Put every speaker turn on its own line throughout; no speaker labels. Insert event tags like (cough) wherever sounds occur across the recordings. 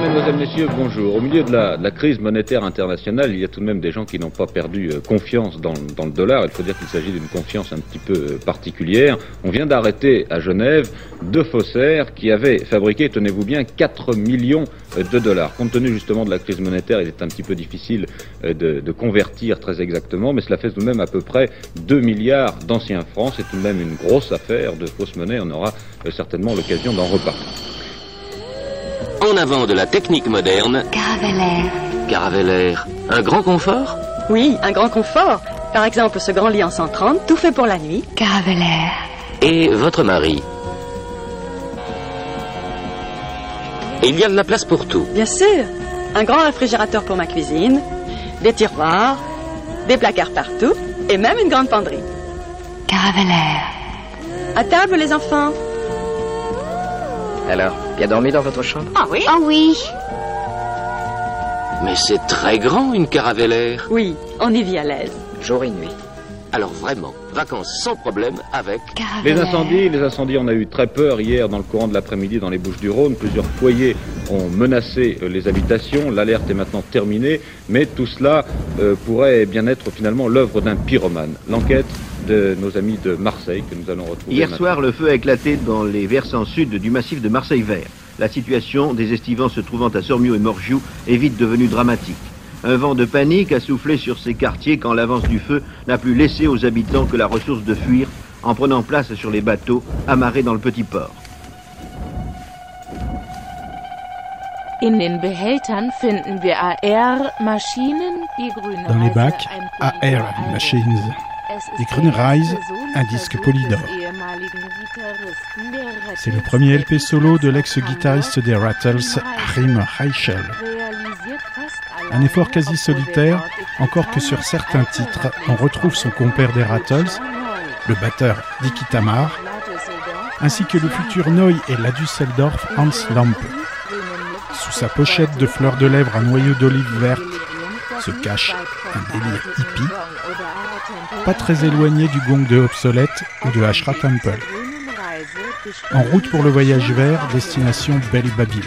Mesdames, Messieurs, bonjour. Au milieu de la, crise monétaire internationale, il y a tout de même des gens qui n'ont pas perdu euh, confiance dans, dans, le dollar. Il faut dire qu'il s'agit d'une confiance un petit peu euh, particulière. On vient d'arrêter à Genève deux faussaires qui avaient fabriqué, tenez-vous bien, 4 millions euh, de dollars. Compte tenu justement de la crise monétaire, il est un petit peu difficile de, de convertir très exactement, mais cela fait tout de même à peu près 2 milliards d'anciens francs. C'est tout de même une grosse affaire de fausse monnaie. On aura certainement l'occasion d'en reparler.
En avant de la technique moderne.
Caravelaire.
Caravelaire. Un grand confort?
Oui, un grand confort. Par exemple, ce grand lit en 130, tout fait pour la nuit.
Caravelaire.
Et votre mari? Il y a de la place pour tout.
Bien sûr. Un grand réfrigérateur pour ma cuisine, des tiroirs, des placards partout, et même une grande penderie.
Caravelaire.
À table, les enfants.
Alors, bien dormi dans votre chambre
Ah oui
Ah oui.
Mais c'est très grand, une caravelaire.
Oui, on y vit à l'aise.
Jour et nuit.
Alors vraiment, vacances sans problème avec...
Les incendies, les incendies, on a eu très peur hier dans le courant de l'après-midi dans les Bouches-du-Rhône. Plusieurs foyers ont menacé euh, les habitations. L'alerte est maintenant terminée, mais tout cela euh, pourrait bien être finalement l'œuvre d'un pyromane. L'enquête de nos amis de Marseille que nous allons retrouver.
Hier
maintenant.
soir, le feu a éclaté dans les versants sud du massif de Marseille Vert. La situation des estivants se trouvant à Sormiou et Morgiou est vite devenue dramatique. Un vent de panique a soufflé sur ces quartiers quand l'avance du feu n'a plus laissé aux habitants que la ressource de fuir en prenant place sur les bateaux amarrés dans le petit port.
Dans les bacs, AR. Machines. Die grüne un disque Polydor. C'est le premier LP solo de l'ex-guitariste des Rattles, Achim Reichel. Un effort quasi solitaire, encore que sur certains titres, on retrouve son compère des Rattles, le batteur Dicky Tamar, ainsi que le futur Noy et la Düsseldorf Hans Lampe. Sous sa pochette de fleurs de lèvres à noyau d'olive verte se cache un délire hippie, pas très éloigné du gong de Obsolete ou de Ashra Temple. En route pour le voyage vert, destination Belle Babylone.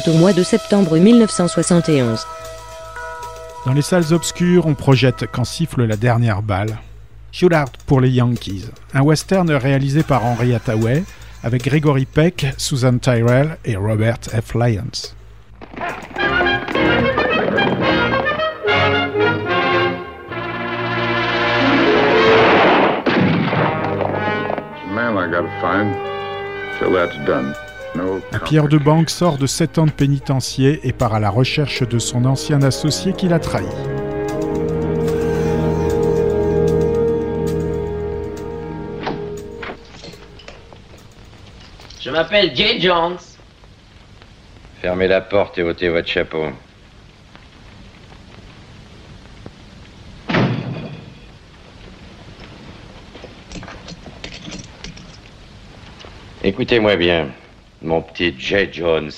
Est au mois de septembre 1971.
Dans les salles obscures, on projette quand siffle la dernière balle. Shootout pour les Yankees, un western réalisé par Henry Hathaway avec Gregory Peck, Susan Tyrell et Robert F. Lyons.
Man I gotta find. Till that's done.
Pilleur de banque sort de 7 ans de pénitencier et part à la recherche de son ancien associé qui l'a trahi.
Je m'appelle Jay Jones.
Fermez la porte et ôtez votre chapeau. Écoutez-moi bien, mon petit Jay Jones.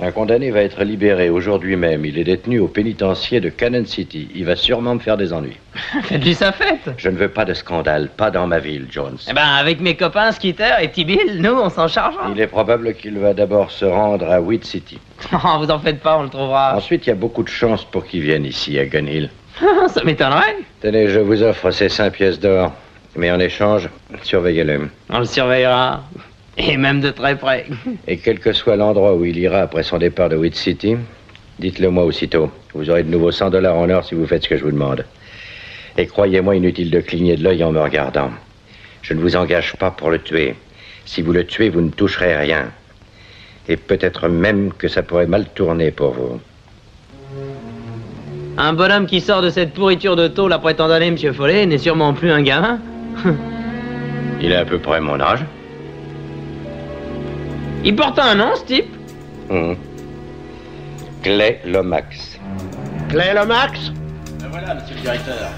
Un condamné va être libéré aujourd'hui même. Il est détenu au pénitencier de Cannon City. Il va sûrement me faire des ennuis. (laughs)
Faites-lui sa fête.
Je ne veux pas de scandale, pas dans ma ville, Jones.
Eh ben, avec mes copains Skitter et T-Bill, nous, on s'en chargera.
Il est probable qu'il va d'abord se rendre à Weed City. (laughs)
Non, vous en faites pas, on le trouvera.
Ensuite, il y a beaucoup de chances pour qu'il vienne ici, à Gun Hill. (laughs)
Ça m'étonnerait.
Tenez, je vous offre ces cinq pièces d'or. Mais en échange, surveillez-le.
On le surveillera. Et même de très près.
Et quel que soit l'endroit où il ira après son départ de Weed City, dites-le moi aussitôt. Vous aurez de nouveau 100 dollars en or si vous faites ce que je vous demande. Et croyez-moi, inutile de cligner de l'œil en me regardant. Je ne vous engage pas pour le tuer. Si vous le tuez, vous ne toucherez rien. Et peut-être même que ça pourrait mal tourner pour vous.
Un bonhomme qui sort de cette pourriture de tôle après tant d'années, monsieur Follet, n'est sûrement plus un gamin. (laughs)
Il a à peu près mon âge.
Il porte un nom, ce type
Hum. Clay Lomax.
Clay Lomax
Ben voilà, monsieur le directeur.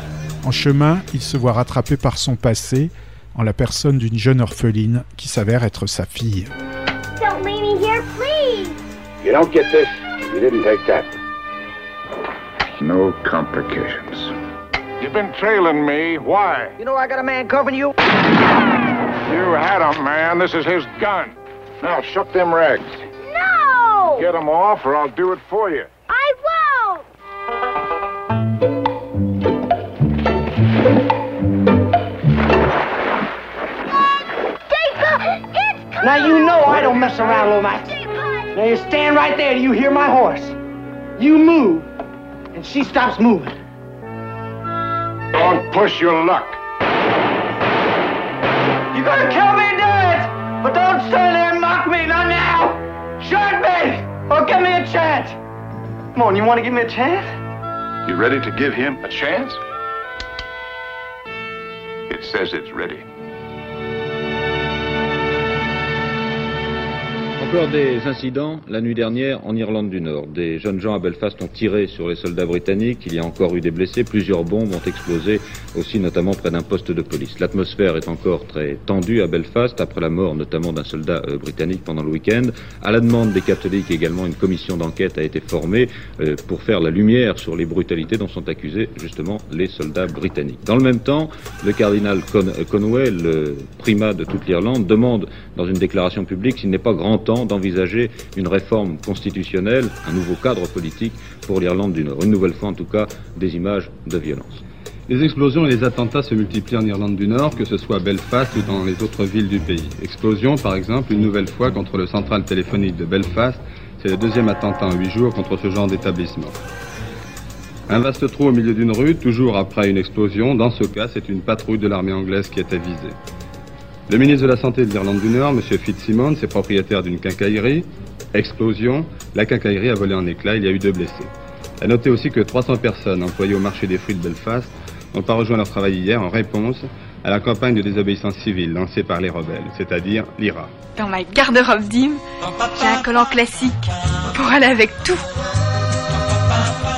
En chemin, il se voit rattrapé par son passé, en la personne d'une jeune orpheline qui s'avère être sa fille.
Don't leave me here, please.
You don't get this. You didn't take that. No complications. You've been trailing me. Why?
You know I got a man covering you?
You had him, man. This is his gun. Now, shuck them rags.
No!
Get them off, or I'll do it for you.
I won't!
Now you know I don't mess around, Lomax. Now you stand right there Do you hear my horse. You move, and she stops moving.
Don't push your luck.
You're gonna kill me, do it! But don't stand there and mock me, not now! Shoot me! Or give me a chance! Come on, you wanna give me a chance?
You ready to give him a chance? It says it's ready.
Encore des incidents la nuit dernière en Irlande du Nord. Des jeunes gens à Belfast ont tiré sur les soldats britanniques. Il y a encore eu des blessés. Plusieurs bombes ont explosé aussi, notamment près d'un poste de police. L'atmosphère est encore très tendue à Belfast après la mort notamment d'un soldat euh, britannique pendant le week-end. À la demande des catholiques également, une commission d'enquête a été formée euh, pour faire la lumière sur les brutalités dont sont accusés justement les soldats britanniques. Dans le même temps, le cardinal Con- Conway, le primat de toute l'Irlande, demande dans une déclaration publique s'il n'est pas grand temps d'envisager une réforme constitutionnelle, un nouveau cadre politique pour l'Irlande du Nord. Une nouvelle fois, en tout cas, des images de violence.
Les explosions et les attentats se multiplient en Irlande du Nord, que ce soit à Belfast ou dans les autres villes du pays. Explosion, par exemple, une nouvelle fois contre le central téléphonique de Belfast. C'est le deuxième attentat en huit jours contre ce genre d'établissement. Un vaste trou au milieu d'une rue, toujours après une explosion. Dans ce cas, c'est une patrouille de l'armée anglaise qui était visée. Le ministre de la Santé de l'Irlande du Nord, M. Fitzsimons, est propriétaire d'une quincaillerie. Explosion. La quincaillerie a volé en éclats. Il y a eu deux blessés. À noter aussi que 300 personnes employées au marché des fruits de Belfast n'ont pas rejoint leur travail hier en réponse à la campagne de désobéissance civile lancée par les rebelles, c'est-à-dire l'IRA.
Dans ma garde-robe d'hymne, j'ai un collant classique pour aller avec tout.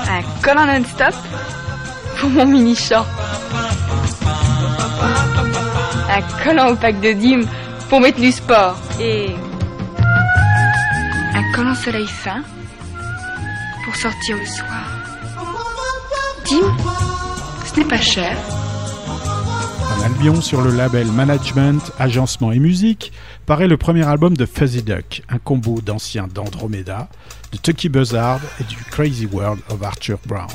Un collant non-stop pour mon mini-short. Un collant au pack de dîmes pour mettre du sport. Et un collant soleil fin pour sortir le soir. Dîmes, ce n'est pas cher.
En Albion, sur le label Management, Agencement et Musique, paraît le premier album de Fuzzy Duck, un combo d'anciens d'Andromeda, de Tucky Buzzard et du Crazy World of Arthur Brown.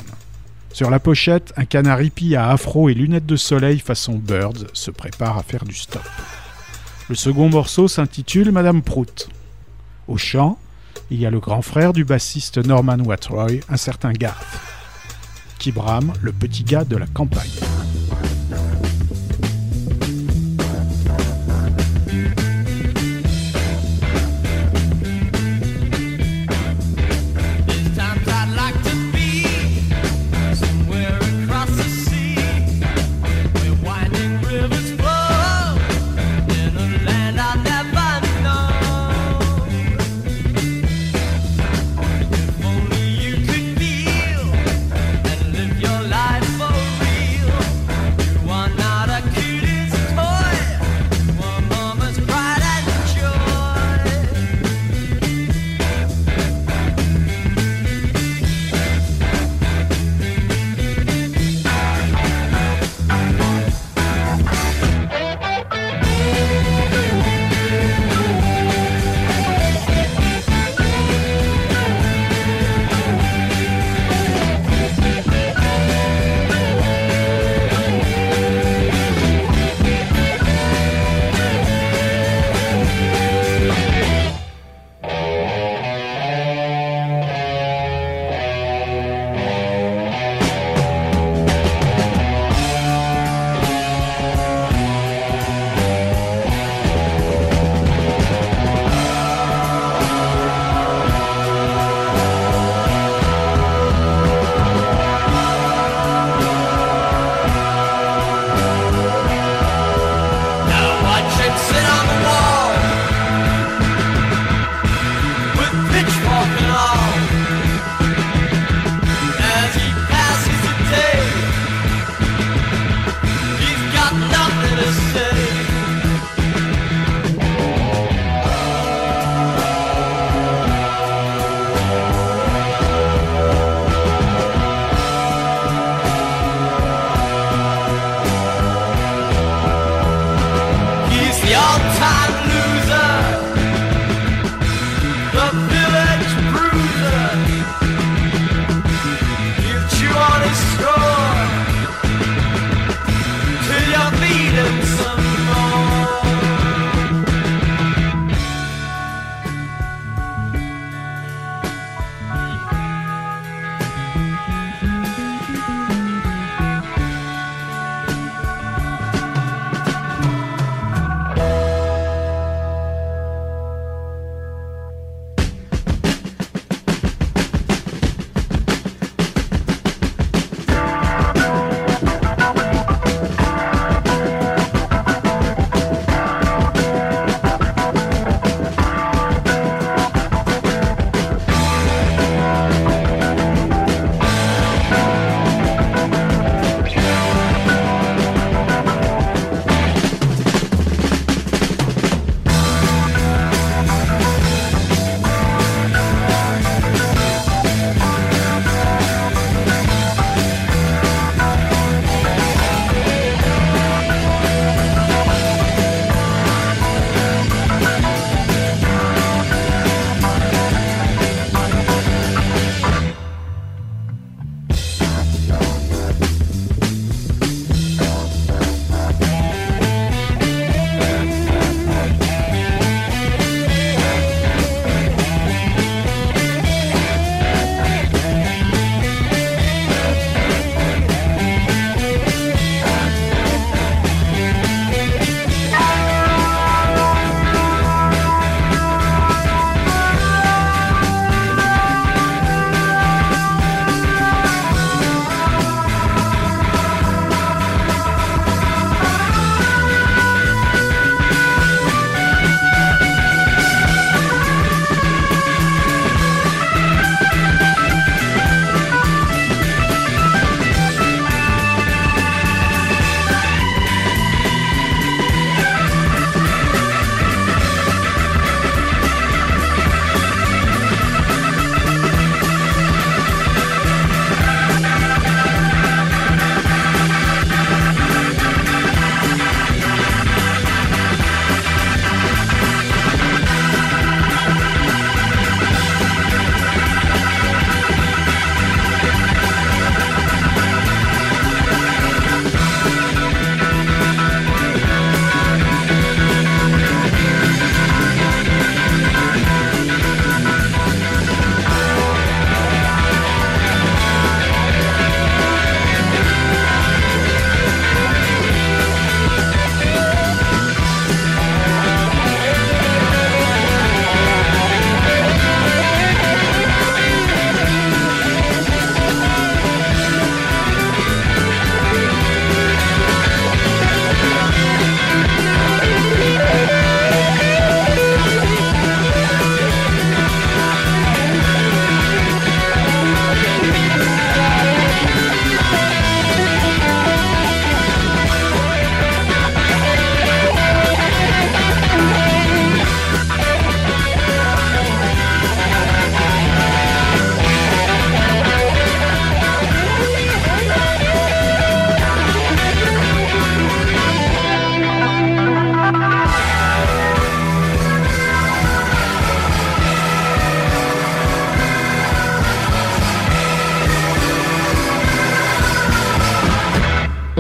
Sur la pochette, un canard hippie à afro et lunettes de soleil façon Birds se prépare à faire du stop. Le second morceau s'intitule Madame Prout. Au chant, il y a le grand frère du bassiste Norman Watroy, un certain Garth, qui brame le petit gars de la campagne.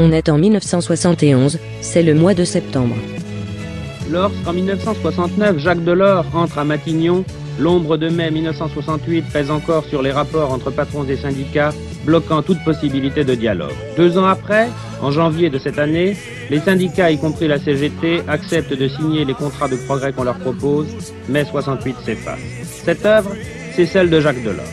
On est en 1971, c'est le mois de septembre.
Lorsqu'en 1969, Jacques Delors entre à Matignon, l'ombre de mai 1968 pèse encore sur les rapports entre patrons et syndicats, bloquant toute possibilité de dialogue. Deux ans après, en janvier de cette année, les syndicats, y compris la CGT, acceptent de signer les contrats de progrès qu'on leur propose. Mai 68 s'efface. Cette œuvre, c'est celle de Jacques Delors.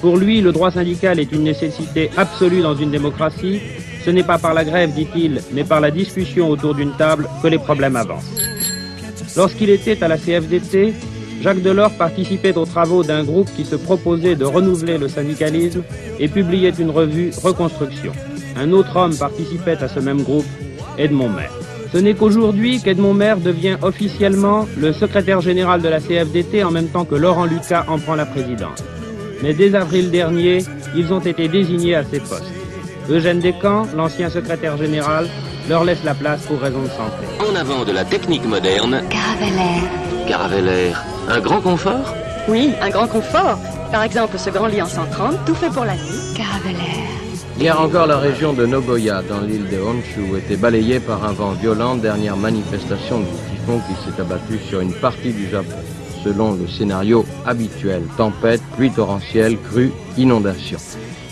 Pour lui, le droit syndical est une nécessité absolue dans une démocratie. Ce n'est pas par la grève, dit-il, mais par la discussion autour d'une table que les problèmes avancent. Lorsqu'il était à la CFDT, Jacques Delors participait aux travaux d'un groupe qui se proposait de renouveler le syndicalisme et publiait une revue Reconstruction. Un autre homme participait à ce même groupe, Edmond Maire. Ce n'est qu'aujourd'hui qu'Edmond Maire devient officiellement le secrétaire général de la CFDT en même temps que Laurent Lucas en prend la présidence. Mais dès avril dernier, ils ont été désignés à ces postes. Eugène Descamps, l'ancien secrétaire général, leur laisse la place pour raison de santé.
En avant de la technique moderne,
Caravelaire.
Caravelaire, un grand confort?
Oui, un grand confort. Par exemple, ce grand lit en 130, tout fait pour la nuit.
Caravelaire.
Hier encore, la région de Nogoya, dans l'île de Honshu, était balayée par un vent violent, dernière manifestation du typhon qui s'est abattu sur une partie du Japon. Selon le scénario habituel, tempête, pluie torrentielle, crue, inondation.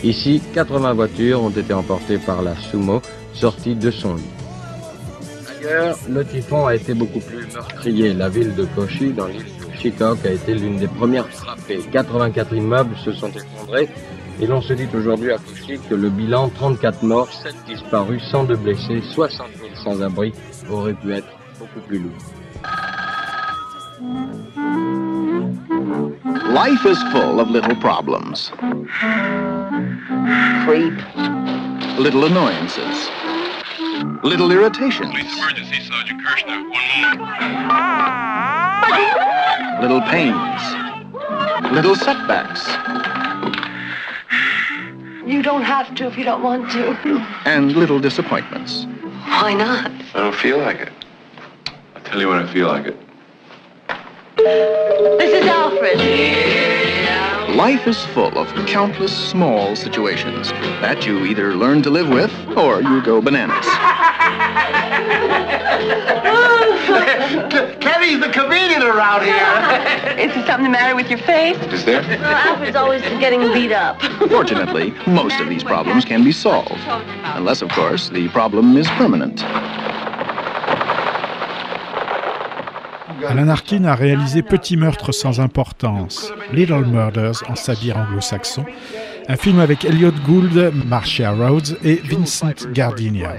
Ici, 80 voitures ont été emportées par la Sumo, sortie de son lit. Ailleurs, le typhon a été beaucoup plus meurtrier. La ville de Kochi, dans l'île de Shikoku, a été l'une des premières frappées. 84 immeubles se sont effondrés et l'on se dit aujourd'hui à Kochi que le bilan 34 morts, 7 disparus, 102 blessés, 60 000 sans-abri aurait pu être beaucoup plus lourd.
Life is full of little problems. Creep. Little annoyances. Little irritations.
Emergency, Sergeant Kirshner. One
Little pains. Little setbacks.
You don't have to if you don't want to.
And little disappointments.
Why not?
I don't feel like it. I'll tell you when I feel like it.
This is Alfred.
Life is full of countless small situations that you either learn to live with or you go bananas. (laughs)
Kenny's the comedian around here. (laughs) Is there something the matter with your face?
Is there?
Well, Alfred's always getting beat up.
Fortunately, most of these problems can be solved. Unless, of course, the problem is permanent.
Alan Arkin a réalisé Petit meurtre sans importance, Little Murders en sabir anglo-saxon, un film avec Elliot Gould, Marcia Rhodes et Vincent Gardenia.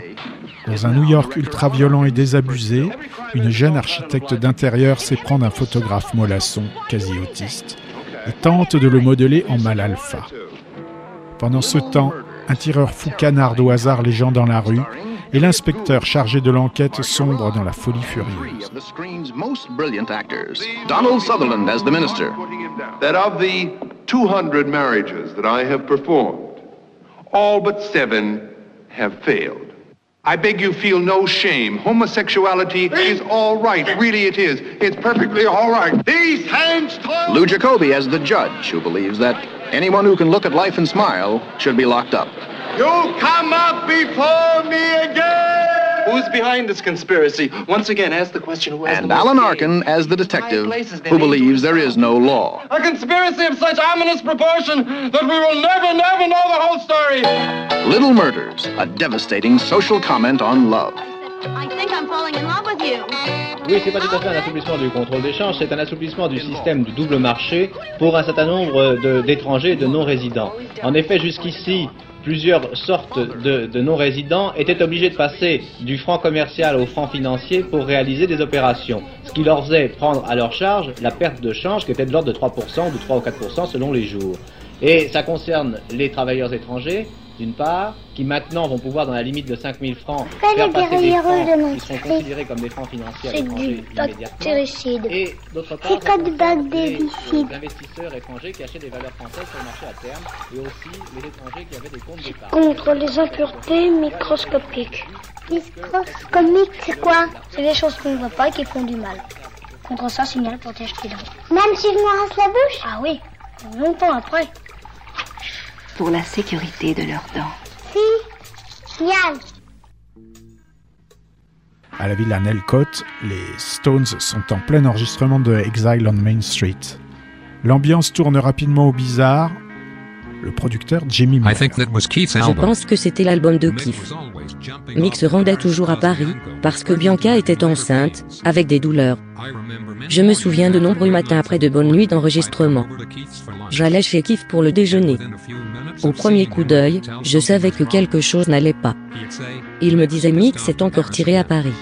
Dans un New York ultra violent et désabusé, une jeune architecte d'intérieur s'éprend d'un photographe mollasson, quasi autiste, et tente de le modeler en mal alpha. Pendant ce temps, un tireur fou canarde au hasard les gens dans la rue, et l'inspecteur chargé de l'enquête sombre dans la folie furieuse.
Donald Sutherland as the minister.
That of the 200 marriages that I have performed, all but seven have failed. I beg you feel no shame. Homosexuality is all right. Really it is. It's perfectly all right. These hands.
Lou Jacoby as the judge, who believes that anyone who can look at life and smile should be locked up.
You come up before me again!
Who's behind this conspiracy? Once again, ask the question who has
And Alan
game?
Arkin as the detective, who believes there is no law.
A conspiracy of such ominous proportion that we will never, never know the whole story.
Little Murders, a devastating social comment on love.
I think I'm falling in love with you.
Oui, c'est pas tout à fait un assouplissement du contrôle d'échange, c'est un assouplissement du système du double marché pour un certain nombre d'étrangers et de non-résidents. En effet, jusqu'ici, plusieurs sortes de, de non-résidents étaient obligés de passer du franc commercial au franc financier pour réaliser des opérations, ce qui leur faisait prendre à leur charge la perte de change qui était de l'ordre de 3% ou de 3 ou 4% selon les jours. Et ça concerne les travailleurs étrangers, d'une part, qui maintenant vont pouvoir, dans la limite de 5000 francs,
Pourquoi
faire
les
passer des
guerriers
francs
de
qui seront considérés comme des francs financiers à
C'est
l'étranger immédiatement. Et d'autre part, les investisseurs étrangers qui achètent des valeurs françaises sur le marché à terme et aussi les étrangers qui avaient des comptes d'épargne.
Contre les impuretés microscopiques. Microscopique, c'est quoi? C'est les choses qu'on ne voit pas et qui font du mal. Contre ça, Signal protège tes dents. Même si je me rince la bouche? Ah oui, longtemps après.
Pour la sécurité de leurs dents.
Si.
À la villa Nelcote, les Stones sont en plein enregistrement de Exile on Main Street. L'ambiance tourne rapidement au bizarre. Le producteur Jimmy Miller.
Je pense que c'était l'album de Keith. Mick se rendait toujours à Paris, parce que Bianca était enceinte, avec des douleurs. Je me souviens de nombreux matins après de bonnes nuits d'enregistrement. J'allais chez Keith pour le déjeuner. Au premier coup d'œil, je savais que quelque chose n'allait pas. Il me disait Mick s'est encore tiré à Paris.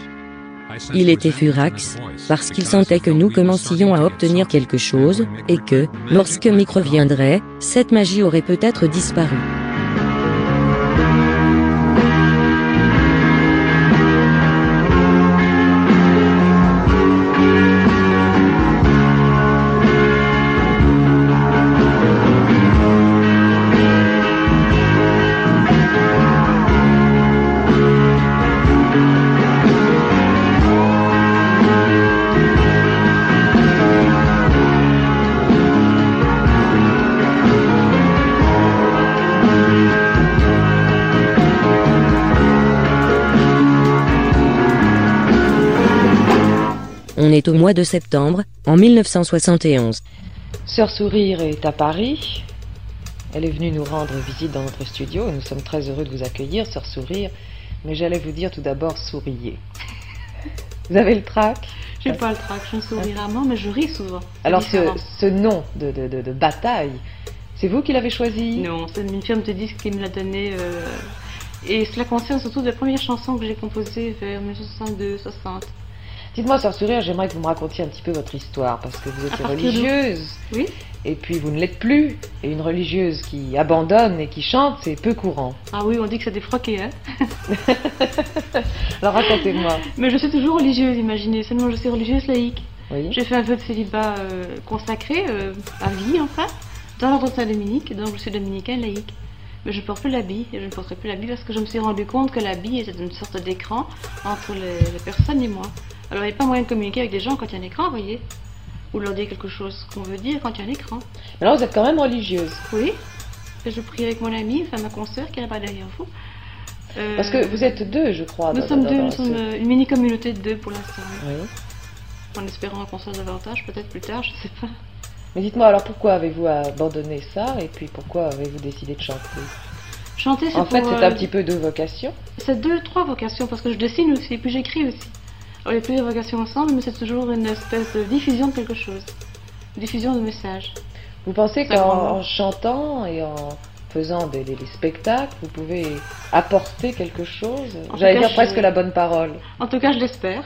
Il était furax, parce qu'il sentait que nous commencions à obtenir quelque chose, et que, lorsque Mick reviendrait, cette magie aurait peut-être disparu. Au mois de septembre, en 1971.
Sœur Sourire est à Paris. Elle est venue nous rendre visite dans notre studio et nous sommes très heureux de vous accueillir, Sœur Sourire. Mais j'allais vous dire tout d'abord, souriez. (laughs) Vous avez le trac?
J'ai pas le trac, je souris rarement, mais je ris souvent.
Alors ce, nom de, de- de- de bataille, c'est vous qui l'avez choisi?
Non, c'est une firme de disques qui me l'a donné. euh, Et cela concerne surtout des premières chansons que j'ai composées vers 1962-60.
Dites-moi, Sœur Sourire, j'aimerais que vous me racontiez un petit peu votre histoire, parce que vous
À
étiez religieuse.
Oui.
Et puis vous ne l'êtes plus. Et une religieuse qui abandonne et qui chante, c'est peu courant.
Ah oui, on dit que c'est défroqué, hein (laughs)
Alors racontez-moi.
Mais je suis toujours religieuse, imaginez. Seulement, je suis religieuse laïque.
Oui.
J'ai fait un vœu de célibat euh, consacré, euh, à vie enfin, dans l'ordre de Saint-Dominique, donc je suis dominicain laïque. Mais je porte plus l'habit, et je ne porterai plus l'habit parce que je me suis rendu compte que l'habit était une sorte d'écran entre les, les personnes et moi. Alors il n'y a pas moyen de communiquer avec des gens quand il y a un écran, vous voyez Ou de leur dire quelque chose qu'on veut dire quand il y a un écran.
Mais alors vous êtes quand même religieuse.
Oui. Et je prie avec mon amie, enfin ma consoeur qui est là-bas derrière vous. Euh,
Parce que vous êtes deux, je crois.
Nous
dans-
sommes
dans-
deux,
dans
nous sommes euh, une mini-communauté de deux pour l'instant. oui. En espérant qu'on soit davantage, peut-être plus tard, je ne sais pas.
Mais dites-moi alors pourquoi avez-vous abandonné ça et puis pourquoi avez-vous décidé de chanter?
Chanter, c'est
En fait, c'est
euh,
un petit peu deux vocations.
C'est deux, trois vocations, parce que je dessine aussi, et puis j'écris aussi. Il y a plusieurs vocations ensemble, mais c'est toujours une espèce de diffusion de quelque chose. Diffusion de messages.
Vous pensez qu'en en chantant et en faisant des, des- des spectacles, vous pouvez apporter quelque chose? J'allais dire
je-
presque la bonne parole.
En tout cas, je l'espère.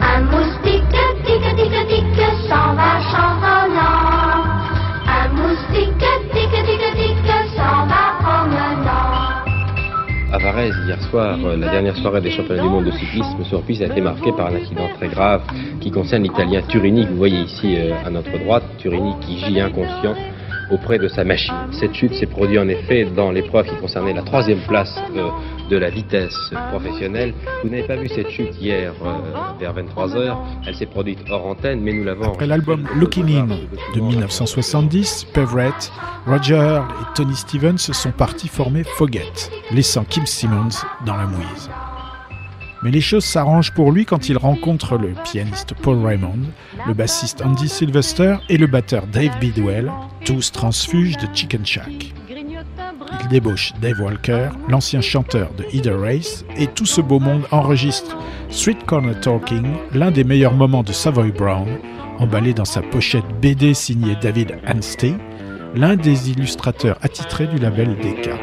Un moustique tic tic tic s'en va chantonant.
Hier soir, euh, la dernière soirée des championnats du monde de cyclisme sur piste a été marquée par un accident très grave qui concerne l'Italien Turini, vous voyez ici euh, à notre droite. Turini qui gît inconscient auprès de sa machine. Cette chute s'est produite en effet dans l'épreuve qui concernait la troisième place euh, de la vitesse professionnelle. Vous n'avez pas vu cette chute hier euh, vers 23h. Elle s'est produite hors antenne, mais nous l'avons
Après l'album Looking In de 1970, Peverett, Roger et Tony Stevens sont partis former Forget, laissant Kim Simmons dans la mouise. Mais les choses s'arrangent pour lui quand il rencontre le pianiste Paul Raymond, le bassiste Andy Sylvester et le batteur Dave Bidwell, tous transfuges de Chicken Shack. Il débauche Dave Walker, l'ancien chanteur de Either Race, et tout ce beau monde enregistre Street Corner Talking, l'un des meilleurs moments de Savoy Brown, emballé dans sa pochette BD signée David Anstey, l'un des illustrateurs attitrés du label Decca.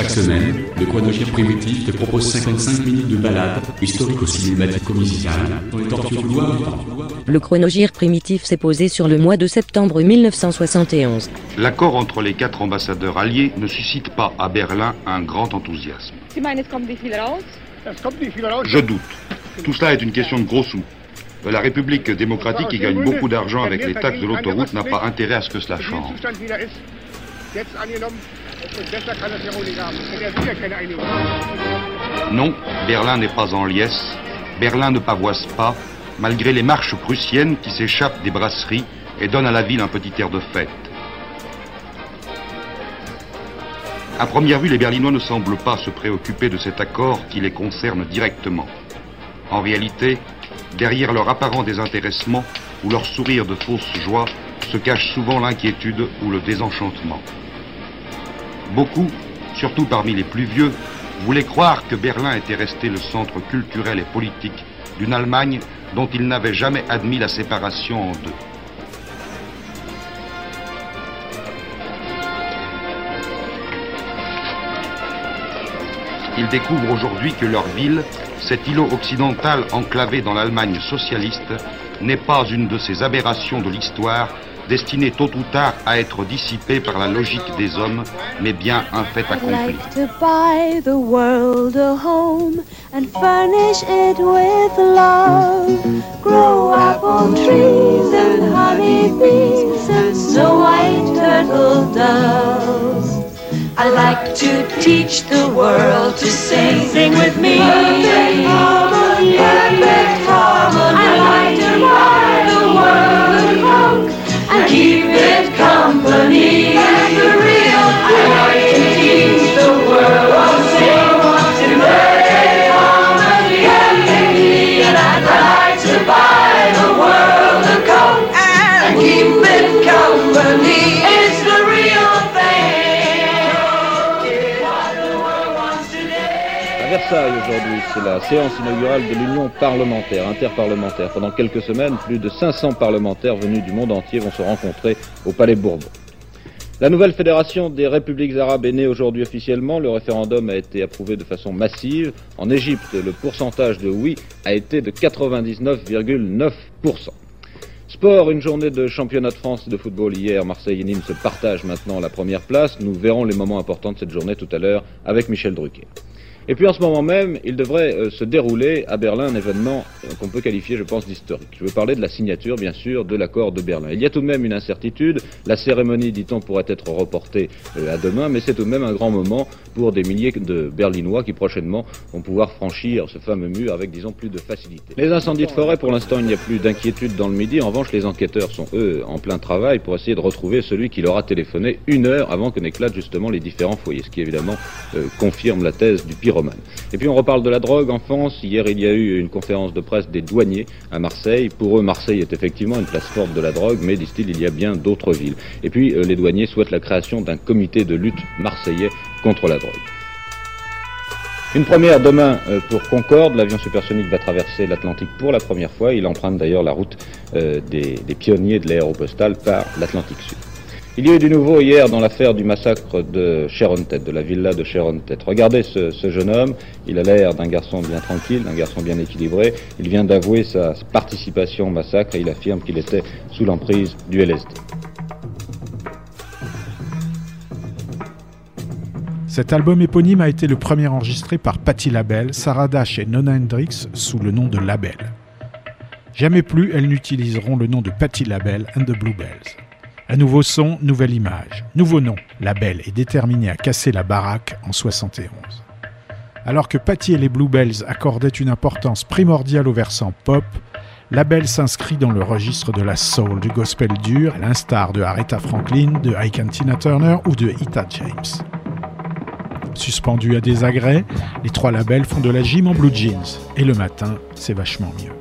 Chaque semaine, le chronogire primitif te propose 55 minutes de balade, historique aussi cinématico-musicale, dans les tortues couloirs du temps.
Le chronogire primitif s'est posé sur le mois de septembre 1971.
L'accord entre les quatre ambassadeurs alliés ne suscite pas à Berlin un grand enthousiasme. Je doute. Tout cela est une question de gros sous. La République démocratique qui gagne beaucoup d'argent avec les taxes de l'autoroute n'a pas intérêt à ce que cela change. Non, Berlin n'est pas en liesse. Berlin ne pavoise pas, malgré les marches prussiennes qui s'échappent des brasseries et donnent à la ville un petit air de fête. À première vue, les Berlinois ne semblent pas se préoccuper de cet accord qui les concerne directement. En réalité, derrière leur apparent désintéressement ou leur sourire de fausse joie se cache souvent l'inquiétude ou le désenchantement. Beaucoup, surtout parmi les plus vieux, voulaient croire que Berlin était resté le centre culturel et politique d'une Allemagne dont ils n'avaient jamais admis la séparation en deux. Ils découvrent aujourd'hui que leur ville, cet îlot occidental enclavé dans l'Allemagne socialiste, n'est pas une de ces aberrations de l'histoire destinée tôt ou tard à être dissipée par la logique des hommes, mais bien un fait accompli.
like to buy the world a home and furnish it with love. Grow apple trees and honey bees and snow white turtle doves. I like to teach the world to sing. Sing with me. Company.
Aujourd'hui, c'est la séance inaugurale de l'Union parlementaire, interparlementaire. Pendant quelques semaines, plus de 500 parlementaires venus du monde entier vont se rencontrer au Palais Bourbon. La nouvelle fédération des républiques arabes est née aujourd'hui officiellement. Le référendum a été approuvé de façon massive. En Égypte, le pourcentage de oui a été de 99,9%. Sport, une journée de championnat de France de football hier. Marseille et Nîmes se partagent maintenant la première place. Nous verrons les moments importants de cette journée tout à l'heure avec Michel Drucker. Et puis en ce moment même, il devrait euh, se dérouler à Berlin un événement euh, qu'on peut qualifier, je pense, d'historique. Je veux parler de la signature, bien sûr, de l'accord de Berlin. Il y a tout de même une incertitude. La cérémonie, dit-on, pourrait être reportée euh, à demain, mais c'est tout de même un grand moment pour des milliers de Berlinois qui prochainement vont pouvoir franchir ce fameux mur avec, disons, plus de facilité. Les incendies de forêt, pour l'instant, il n'y a plus d'inquiétude dans le Midi. En revanche, les enquêteurs sont, eux, en plein travail pour essayer de retrouver celui qui leur a téléphoné une heure avant que n'éclatent justement les différents foyers, ce qui évidemment confirme la thèse du Et puis on reparle de la drogue en France. Hier, il y a eu une conférence de presse des douaniers à Marseille. Pour eux, Marseille est effectivement une place forte de la drogue, mais disent-ils, il y a bien d'autres villes. Et puis euh, les douaniers souhaitent la création d'un comité de lutte marseillais contre la drogue. Une première demain euh, pour Concorde. L'avion supersonique va traverser l'Atlantique pour la première fois. Il emprunte d'ailleurs la route euh, des, des pionniers de l'aéropostale par l'Atlantique Sud. Il y a eu du nouveau hier dans l'affaire du massacre de Sharon-Tet, de la villa de Sharon-Tet. Regardez ce, jeune homme, il a l'air d'un garçon bien tranquille, d'un garçon bien équilibré. Il vient d'avouer sa participation au massacre et il affirme qu'il était sous l'emprise du LSD.
Cet album éponyme a été le premier enregistré par Patti LaBelle, Sarah Dash et Nona Hendrix sous le nom de Label. Jamais plus elles n'utiliseront le nom de Patti LaBelle and the Bluebells. Un nouveau son, nouvelle image. Nouveau nom, Label est déterminé à casser la baraque en 71. Alors que Patti et les Bluebells accordaient une importance primordiale au versant pop, Label s'inscrit dans le registre de la soul, du gospel dur, à l'instar de Aretha Franklin, de Ike and Tina Turner ou de Etta James. Suspendus à des agrès, les trois labels font de la gym en blue jeans. Et le matin, c'est vachement mieux.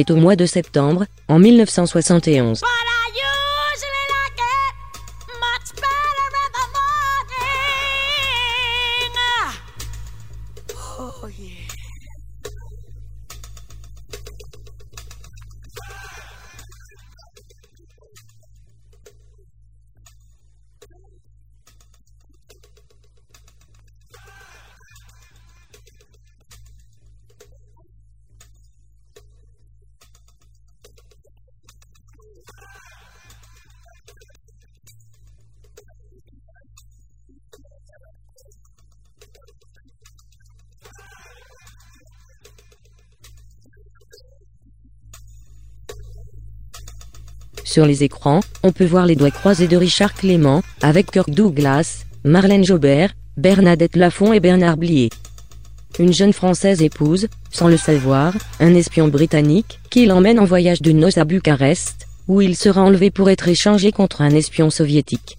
Est au mois de septembre, en 1971. Sur les écrans, on peut voir les doigts croisés de Richard Clément, avec Kirk Douglas, Marlène Jobert, Bernadette Lafont et Bernard Blier. Une jeune Française épouse, sans le savoir, un espion britannique, qui l'emmène en voyage de noces à Bucarest, où il sera enlevé pour être échangé contre un espion soviétique.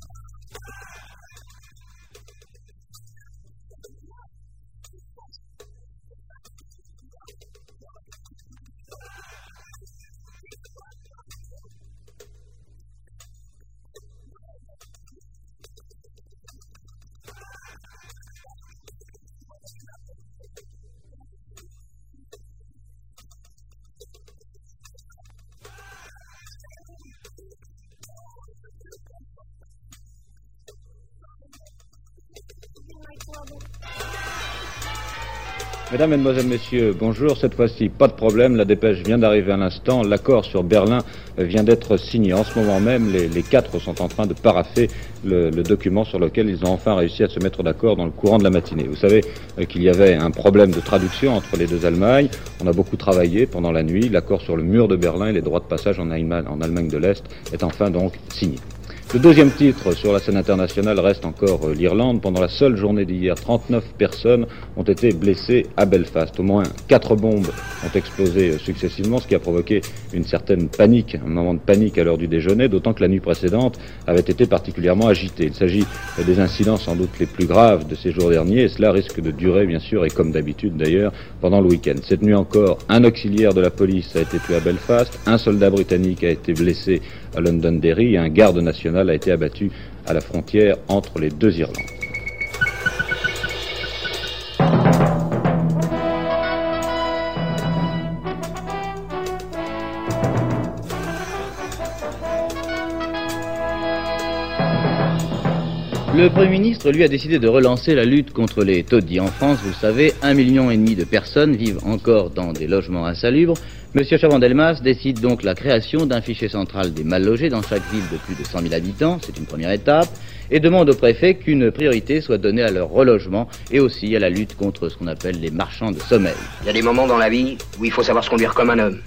Mesdames, Mesdemoiselles, Messieurs, bonjour. Cette fois-ci, pas de problème. La dépêche vient d'arriver à l'instant. L'accord sur Berlin vient d'être signé. En ce moment même, les, quatre sont en train de paraffer le, document sur lequel ils ont enfin réussi à se mettre d'accord dans le courant de la matinée. Vous savez euh, qu'il y avait un problème de traduction entre les deux Allemagnes. On a beaucoup travaillé pendant la nuit. L'accord sur le mur de Berlin et les droits de passage en Allemagne de l'Est est enfin donc signé. Le deuxième titre sur la scène internationale reste encore euh, l'Irlande. Pendant la seule journée d'hier, 39 personnes ont été blessées à Belfast. Au moins quatre bombes ont explosé euh, successivement, ce qui a provoqué une certaine panique, un moment de panique à l'heure du déjeuner, d'autant que la nuit précédente avait été particulièrement agitée. Il s'agit euh, des incidents sans doute les plus graves de ces jours derniers, et cela risque de durer, bien sûr, et comme d'habitude d'ailleurs, pendant le week-end. Cette nuit encore, un auxiliaire de la police a été tué à Belfast, un soldat britannique a été blessé à Londonderry un garde national a été abattu à la frontière entre les deux Irlandes.
Le Premier ministre, lui, a décidé de relancer la lutte contre les taudis. En France, vous le savez, un million et demi de personnes vivent encore dans des logements insalubres. Monsieur Chavandelmas décide donc la création d'un fichier central des mal logés dans chaque ville de plus de 100 000 habitants, c'est une première étape, et demande au préfet qu'une priorité soit donnée à leur relogement et aussi à la lutte contre ce qu'on appelle les marchands de sommeil.
Il y a des moments dans la vie où il faut savoir se conduire comme un homme.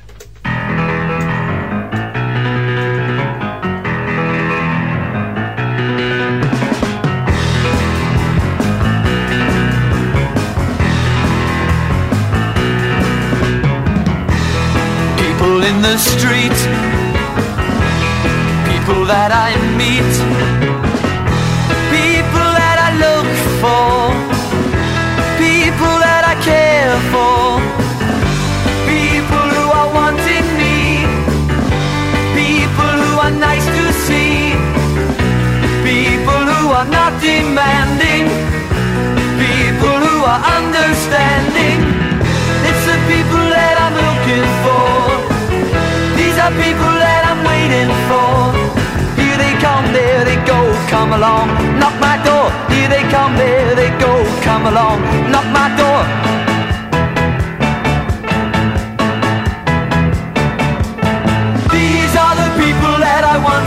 The street, people that I meet, people that I look for, people that I care for, people who are wanting me, people who are nice to see, people who are not demanding, people who are understanding. Are people that I'm waiting for. Here they come, there they go, come along, knock my door. Here they come, there they go, come along, knock my door. These are the people that I want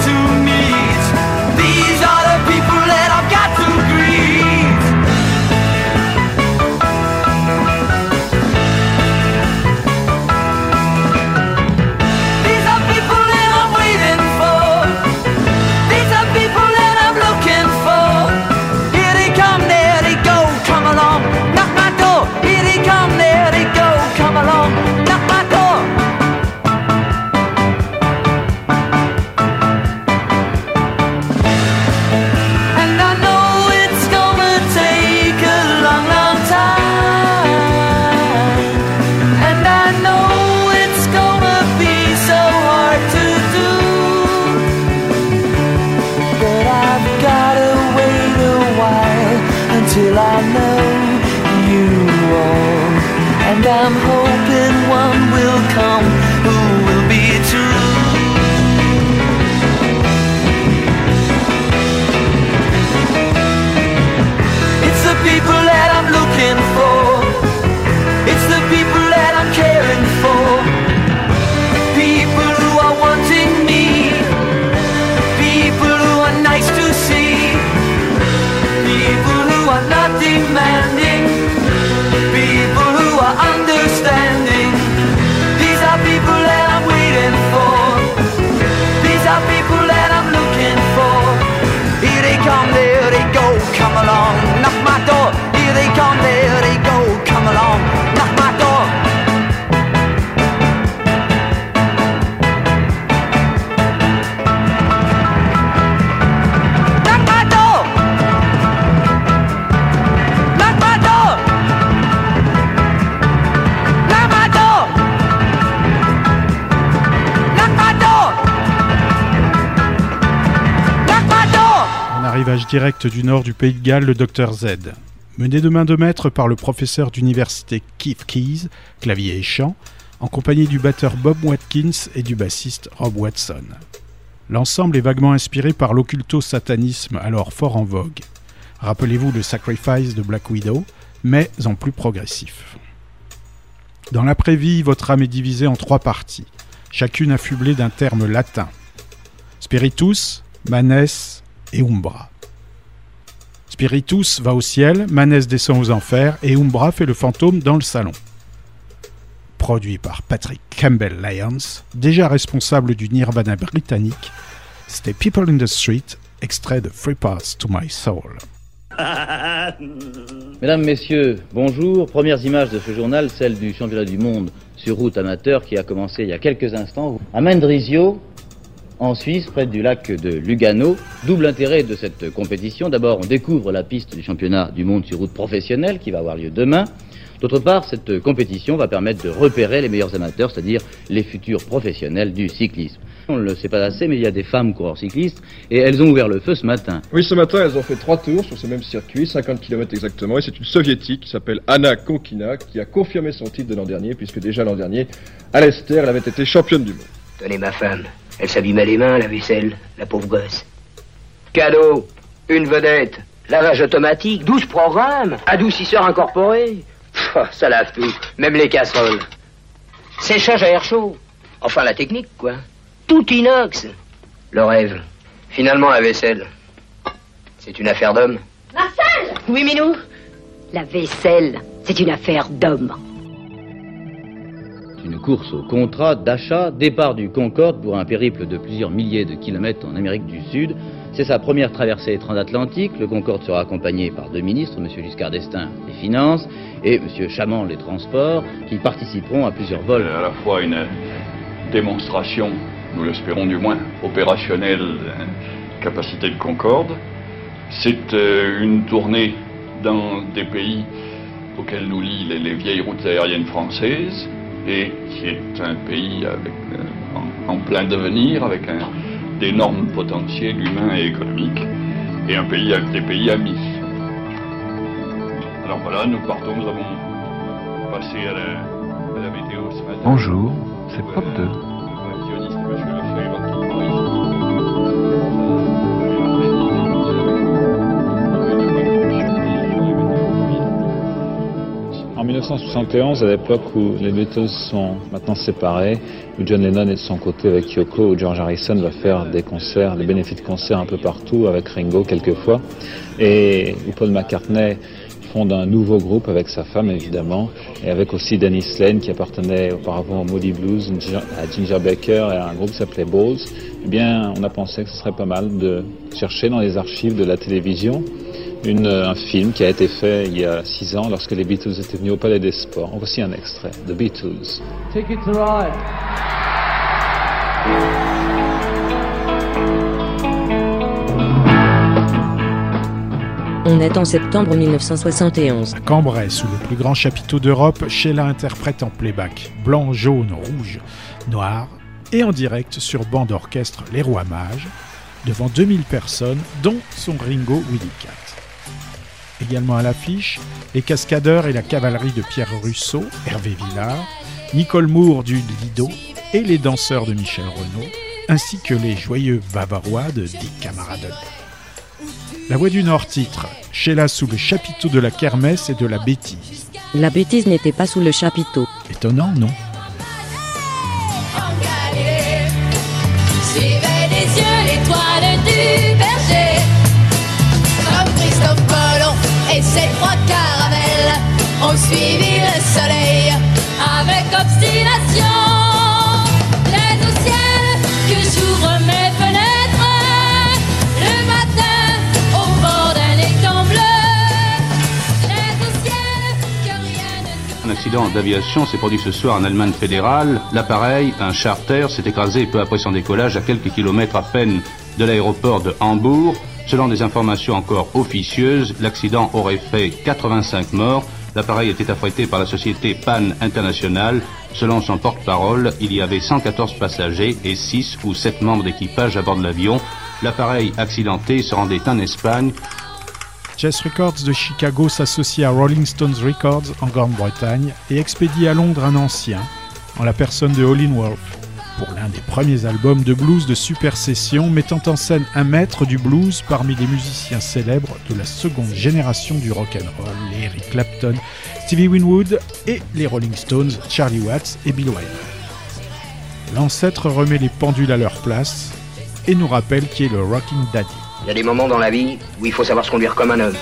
direct du nord du pays de Galles, le Dr Z. Mené de main de maître par le professeur d'université Keith Keys, clavier et chant, en compagnie du batteur Bob Watkins et du bassiste Rob Watson. L'ensemble est vaguement inspiré par l'occulto-satanisme alors fort en vogue. Rappelez-vous le Sacrifice de Black Widow, mais en plus progressif. Dans l'après-vie, votre âme est divisée en trois parties, chacune affublée d'un terme latin. Spiritus, Manes et Umbra. Spiritus va au ciel, Manes descend aux enfers et Umbra fait le fantôme dans le salon. Produit par Patrick Campbell Lyons, déjà responsable du Nirvana britannique, c'était People in the Street, extrait de Free Pass to My Soul. (laughs)
Mesdames, Messieurs, bonjour. Premières images de ce journal, celle du championnat du monde sur route amateur qui a commencé il y a quelques instants à Mendrisio, en Suisse, près du lac de Lugano. Double intérêt de cette compétition. D'abord, on découvre la piste du championnat du monde sur route professionnelle qui va avoir lieu demain. D'autre part, cette compétition va permettre de repérer les meilleurs amateurs, c'est-à-dire les futurs professionnels du cyclisme. On ne le sait pas assez, mais il y a des femmes coureurs cyclistes et elles ont ouvert le feu ce matin.
Oui, ce matin, elles ont fait trois tours sur ce même circuit, 50 km exactement, et c'est une soviétique qui s'appelle Anna Konkina qui a confirmé son titre de l'an dernier, puisque déjà l'an dernier, à l'Esther, elle avait été championne du monde.
Tenez ma femme. Elle s'abîmait les mains, la vaisselle, la pauvre gosse. Cadeau, une vedette, lavage automatique, 12 programmes, adoucisseur incorporé. Pff, ça lave tout, même les casseroles. Séchage à air chaud. Enfin, la technique, quoi. Tout inox. Le rêve. Finalement, la vaisselle. C'est une affaire d'homme.
Marcel Oui, Minou? La vaisselle, c'est une affaire d'homme.
Une course au contrat d'achat, départ du Concorde pour un périple de plusieurs milliers de kilomètres en Amérique du Sud. C'est sa première traversée transatlantique. Le Concorde sera accompagné par deux ministres, M. Giscard d'Estaing des Finances et M. Chamand les Transports, qui participeront à plusieurs vols.
à la fois une démonstration, nous l'espérons du moins, opérationnelle euh, capacité de Concorde. C'est euh, une tournée dans des pays auxquels nous lient les vieilles routes aériennes françaises et qui est un pays avec, euh, en, en plein devenir, avec un d'énormes potentiels humains et économiques, et un pays avec des pays amis. Alors voilà, nous partons, nous avons passé à la, à la météo ce matin.
Bonjour, c'est Pop 2.
1971, à l'époque où les Beatles sont maintenant séparés, où John Lennon est de son côté avec Yoko, où George Harrison va faire des concerts, des bénéfices de concerts un peu partout, avec Ringo quelquefois, et où Paul McCartney fonde un nouveau groupe avec sa femme évidemment, et avec aussi Dennis Lane qui appartenait auparavant au Moody Blues, à Ginger Baker et à un groupe qui s'appelait Balls, eh bien on a pensé que ce serait pas mal de chercher dans les archives de la télévision une, un film qui a été fait il y a six ans lorsque les Beatles étaient venus au Palais des Sports. Voici un extrait, The Beatles.
Ticket to ride.
On est en septembre 1971.
À Cambrai, sous le plus grand chapiteau d'Europe, Sheila interprète en playback, blanc, jaune, rouge, noir, et en direct sur bande d'orchestre Les Rois Mages, devant 2000 personnes, dont son Ringo Willy Cat. Également à l'affiche, les cascadeurs et la cavalerie de Pierre Russo, Hervé Villard, Nicole Moore du Lido et les danseurs de Michel Renaud, ainsi que les joyeux bavarois de Dick Camaradon. La Voix du Nord titre Sheila sous le chapiteau de la kermesse et de la bêtise.
La bêtise n'était pas sous le chapiteau.
Étonnant, non?
Suivez des yeux ses trois caravelles ont suivi le soleil avec obstination. Les au que j'ouvre mes fenêtres le matin au bord d'un étang bleu. Les au ciel que rien ne
Un accident d'aviation s'est produit ce soir en Allemagne fédérale. L'appareil, un charter, s'est écrasé peu après son décollage à quelques kilomètres à peine de l'aéroport de Hambourg. Selon des informations encore officieuses, l'accident aurait fait 85 morts. L'appareil était affrété par la société Pan International. Selon son porte-parole, il y avait 114 passagers et 6 ou 7 membres d'équipage à bord de l'avion. L'appareil accidenté se rendait en Espagne
Chess Records de Chicago s'associe à Rolling Stones Records en Grande-Bretagne et expédie à Londres un ancien, en la personne de Olin Wolf, pour l'un des premiers albums de blues de Super Session mettant en scène un maître du blues parmi les musiciens célèbres de la seconde génération du rock'n'roll, les Eric Clapton, Stevie Winwood et les Rolling Stones, Charlie Watts et Bill Wyman. L'ancêtre remet les pendules à leur place et nous rappelle qui est le Rocking Daddy.
Il y a des moments dans la vie où il faut savoir se conduire comme un homme.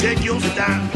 Take your style.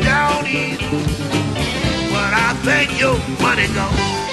down. But I think your money
goes.